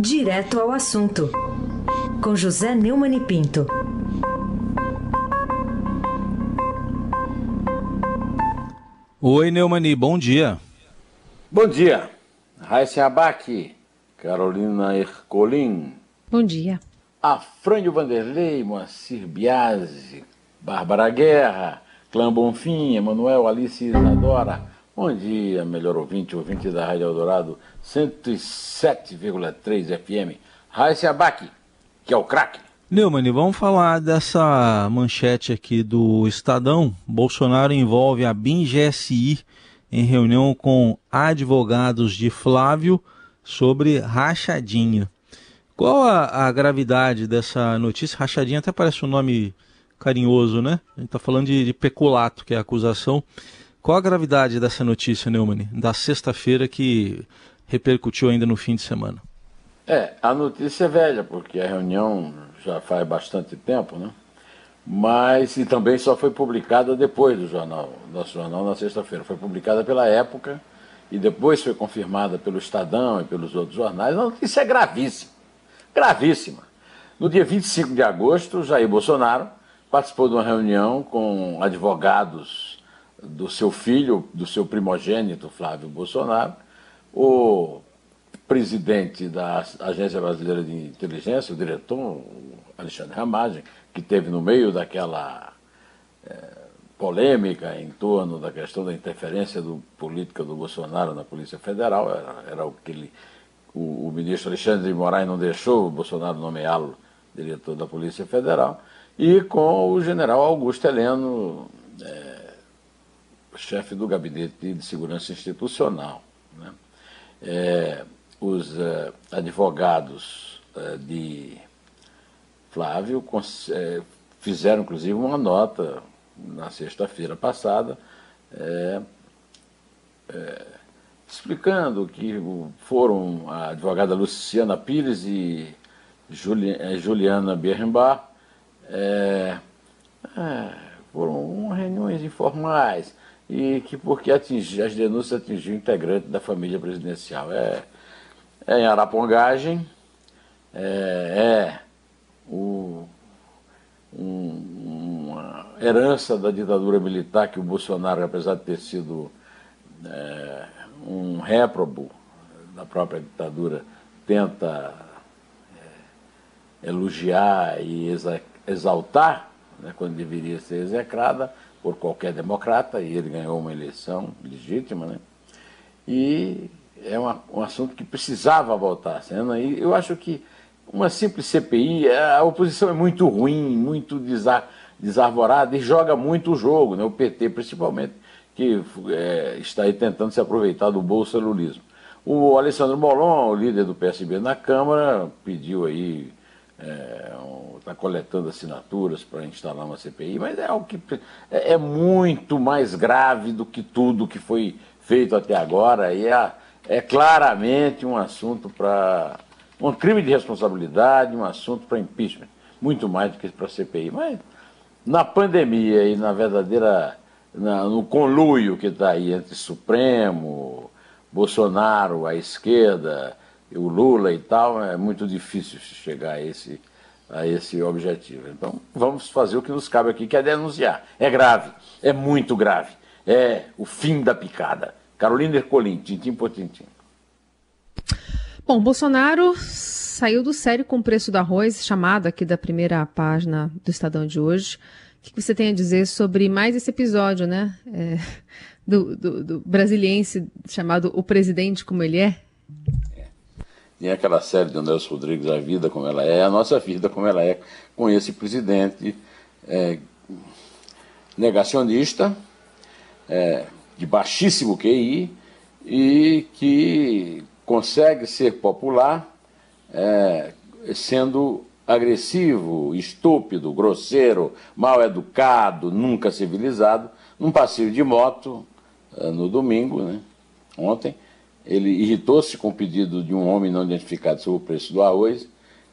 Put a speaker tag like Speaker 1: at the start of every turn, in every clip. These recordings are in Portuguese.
Speaker 1: Direto ao assunto, com José Neumann e Pinto.
Speaker 2: Oi, Neumani, bom dia.
Speaker 3: Bom dia. Raíssa Abac, Carolina Ercolim.
Speaker 4: Bom dia.
Speaker 3: Afrânio Vanderlei, Moacir Biasi, Bárbara Guerra, Clã Bonfim, Emanuel, Alice Isadora. Bom dia, melhor ouvinte, ouvinte da Rádio Eldorado 107,3 FM. Raíssa Abac, que é o craque.
Speaker 2: Neumann, vamos falar dessa manchete aqui do Estadão. Bolsonaro envolve a BIM-GSI em reunião com advogados de Flávio sobre rachadinha. Qual a, a gravidade dessa notícia? Rachadinha até parece um nome carinhoso, né? A gente está falando de, de, peculato, que é a acusação. Qual a gravidade dessa notícia, Neumann, da sexta-feira que repercutiu ainda no fim de semana?
Speaker 3: É, a notícia é velha, porque a reunião já faz bastante tempo, né? Mas e também só foi publicada depois do jornal, nosso jornal na sexta-feira. Foi publicada pela época e depois foi confirmada pelo Estadão e pelos outros jornais. A notícia é gravíssima. Gravíssima. No dia 25 de agosto, Jair Bolsonaro participou de uma reunião com advogados do seu filho, do seu primogênito, Flávio Bolsonaro, o presidente da Agência Brasileira de Inteligência, o diretor Alexandre Ramagem, que teve no meio daquela é, polêmica em torno da questão da interferência do, política do Bolsonaro na Polícia Federal, era, era o que ele, o, o, ministro Alexandre de Moraes não deixou o Bolsonaro nomeá-lo diretor da Polícia Federal, e com o general Augusto Heleno, é, chefe do Gabinete de Segurança Institucional. Né? É, os uh, advogados uh, de Flávio uh, fizeram, inclusive, uma nota na sexta-feira passada, explicando que foram a advogada Luciana Pires e Juli Juliana Birrenbach foram reuniões informais e que porque atingi, as denúncias atingiam integrante da família presidencial. É, é em Arapongagem, é, é o, um, uma herança da ditadura militar que o Bolsonaro, apesar de ter sido é, um réprobo da própria ditadura, tenta é, elogiar e exaltar, né, quando deveria ser execrada por qualquer democrata, e ele ganhou uma eleição legítima, né? E é uma, um assunto que precisava voltar à cena. E eu acho que uma simples CPI, a oposição é muito ruim, muito desar, desarvorada e joga muito o jogo, né? o PT principalmente, que é, está aí tentando se aproveitar do bolsonarismo. O Alessandro Molon, o líder do PSB na Câmara, pediu aí, está é, coletando assinaturas para instalar uma CPI, mas é algo que é, é, muito mais grave do que tudo que foi feito até agora e a é claramente um assunto para. um crime de responsabilidade, um assunto para impeachment, muito mais do que para CPI. Mas na pandemia e na verdadeira. Na, no conluio que está aí entre Supremo, Bolsonaro, a esquerda, o Lula e tal, é muito difícil chegar a esse, a esse objetivo. Então, vamos fazer o que nos cabe aqui, que é denunciar. É grave, é muito grave. É o fim da picada. Carolina Ercolim, tintim por tintim.
Speaker 4: Bom, Bolsonaro saiu do sério com o preço do arroz, chamado aqui da primeira página do Estadão de hoje. O que você tem a dizer sobre mais esse episódio, né? É, do, do, do, brasiliense chamado O Presidente Como Ele É?
Speaker 3: É? Tem aquela série do Nelson Rodrigues, A Vida Como Ela É, a nossa vida como ela é, com esse presidente é, negacionista, é, de baixíssimo QI e que consegue ser popular é, sendo agressivo, estúpido, grosseiro, mal educado, nunca civilizado, num passeio de moto é, no domingo, né, ontem. Ele irritou-se com o pedido de um homem não identificado sobre o preço do arroz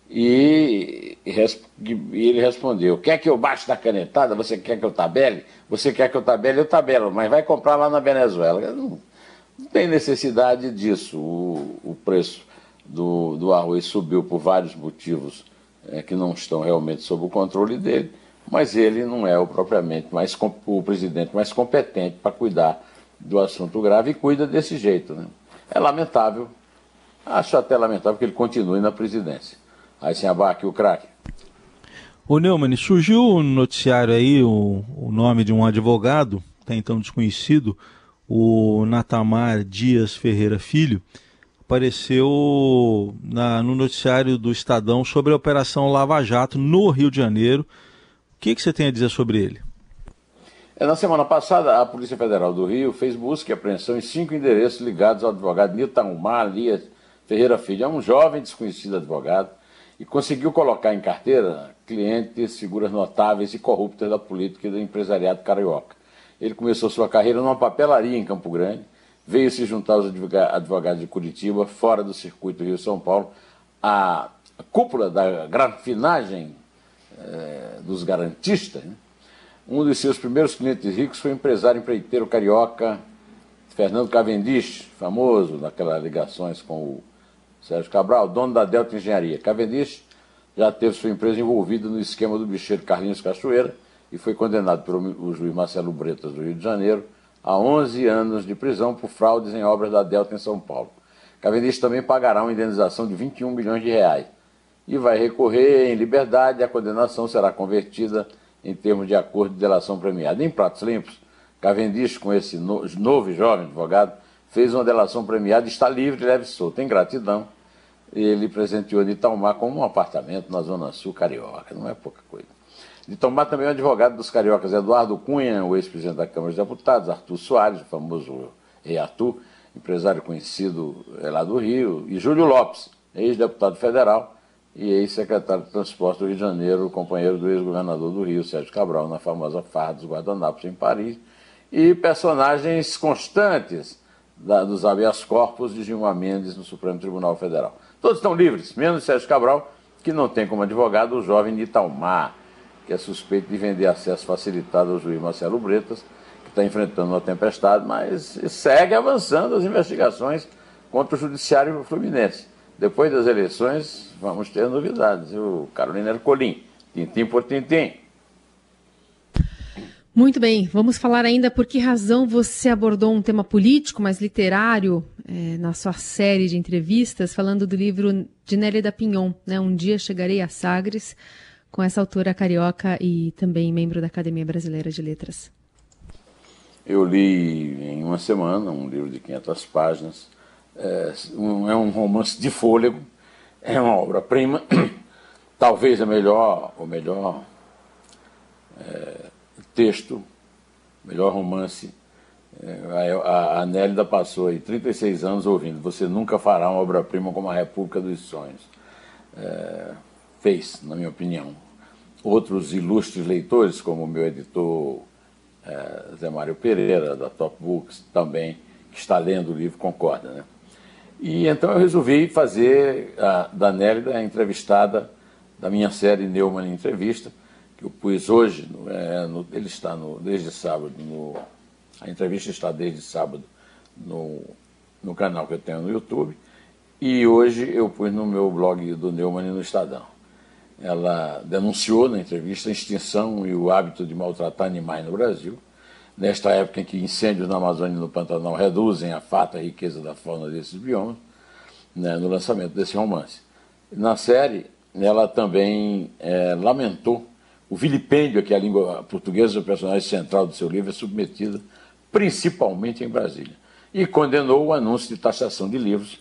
Speaker 3: e, ele respondeu: Quer que eu baixe da canetada? Você quer que eu tabele? Você quer que eu tabele? Eu tabelo, mas vai comprar lá na Venezuela. Não, não tem necessidade disso, o, o preço do, do arroz subiu por vários motivos é, que não estão realmente sob o controle dele, mas ele não é o propriamente mais o presidente mais competente para cuidar do assunto grave e cuida desse jeito. Né? É lamentável, acho até lamentável que ele continue na presidência. Aí sem abaque o craque.
Speaker 2: O Neumann, surgiu no noticiário aí o, o nome de um advogado, até então desconhecido, o Natamar Dias Ferreira Filho, apareceu na, no noticiário do Estadão sobre a Operação Lava Jato no Rio de Janeiro. O que, que você tem a dizer sobre ele?
Speaker 3: É, na semana passada, a Polícia Federal do Rio fez busca e apreensão em cinco endereços ligados ao advogado Nilton Dias Ferreira Filho. É um jovem desconhecido advogado e conseguiu colocar em carteira clientes, figuras notáveis e corruptas da política e do empresariado carioca. Ele começou sua carreira numa papelaria em Campo Grande, veio se juntar aos advogados de Curitiba, fora do circuito Rio-São Paulo. A cúpula da grafinagem eh, dos garantistas, né? Um dos seus primeiros clientes ricos foi o empresário empreiteiro carioca Fernando Cavendish, famoso naquelas ligações com o Sérgio Cabral, dono da Delta Engenharia. Cavendish já teve sua empresa envolvida no esquema do bicheiro Carlinhos Cachoeira e foi condenado pelo juiz Marcelo Bretas do Rio de Janeiro a 11 anos de prisão por fraudes em obras da Delta em São Paulo. Cavendish também pagará uma indenização de 21 milhões de reais e vai recorrer em liberdade. A condenação será convertida em termos de acordo de delação premiada. Em pratos limpos, Cavendish, com esse novo e jovem advogado, fez uma delação premiada e está livre e leve solto. Em gratidão, ele presenteou de Italmar com um apartamento na Zona Sul Carioca, não é pouca coisa. De Italmar também é o advogado dos cariocas Eduardo Cunha, o ex-presidente da Câmara dos Deputados, Arthur Soares, o famoso Rei Arthur, empresário conhecido é, lá do Rio, e Júlio Lopes, ex-deputado federal e ex-secretário de Transporte do Rio de Janeiro, companheiro do ex-governador do Rio, Sérgio Cabral, na famosa farra dos guardanapos em Paris, e personagens constantes da, dos habeas corpus de Gilmar Mendes no Supremo Tribunal Federal. Todos estão livres, menos Sérgio Cabral, que não tem como advogado o jovem Italmar, que é suspeito de vender acesso facilitado ao juiz Marcelo Bretas, que está enfrentando uma tempestade, mas segue avançando as investigações contra o judiciário fluminense. Depois das eleições, vamos ter novidades. O Carolina Ercolim, tintim por tintim.
Speaker 4: Muito bem, vamos falar ainda por que razão você abordou um tema político, mas literário, é, na sua série de entrevistas, falando do livro de Nélida Pinhon, né? Um Dia Chegarei a Sagres, com essa autora carioca e também membro da Academia Brasileira de Letras.
Speaker 3: Eu li em uma semana um livro de 500 páginas, é um, é um romance de fôlego, é uma obra-prima, talvez a melhor, o melhor é, texto, melhor romance. É, a, a Nélida passou aí 36 anos ouvindo. Você nunca fará uma obra-prima como a República dos Sonhos. É, fez, na minha opinião. Outros ilustres leitores, como o meu editor é, Zé Mário Pereira, da Top Books, também, que está lendo o livro, concorda. Né? E então eu resolvi fazer a, da Nélida a entrevistada da minha série Neumann Entrevista, que eu pus hoje, é, no, ele está no, desde sábado, no, a entrevista está desde sábado no, no canal que eu tenho no YouTube, e hoje eu pus no meu blog do Neumann no Estadão. Ela denunciou na entrevista a extinção e o hábito de maltratar animais no Brasil, nesta época em que incêndios na Amazônia e no Pantanal reduzem a fata riqueza da fauna desses biomas, né, no lançamento desse romance. Na série, ela também é, lamentou o vilipêndio a que a língua portuguesa, o personagem central do seu livro, é submetida, principalmente em Brasília. E condenou o anúncio de taxação de livros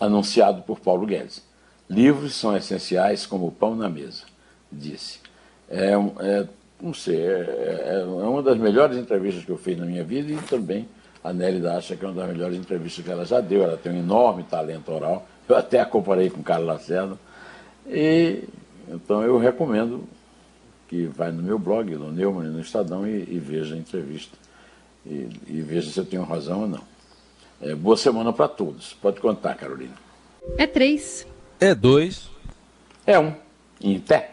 Speaker 3: anunciado por Paulo Guedes. Livros são essenciais como o pão na mesa, disse. É, é não sei, é, é, é, uma das melhores entrevistas que eu fiz na minha vida e também a Nélida acha que é uma das melhores entrevistas que ela já deu. Ela tem um enorme talento oral. Eu até a comparei com Carlos Lacerda. E, então eu recomendo que vai no meu blog, no Neumann, no Estadão, e, e veja a entrevista. E, e, veja se eu tenho razão ou não. É, boa semana para todos. Pode contar, Carolina.
Speaker 4: É três.
Speaker 2: É dois.
Speaker 3: É um. Em pé.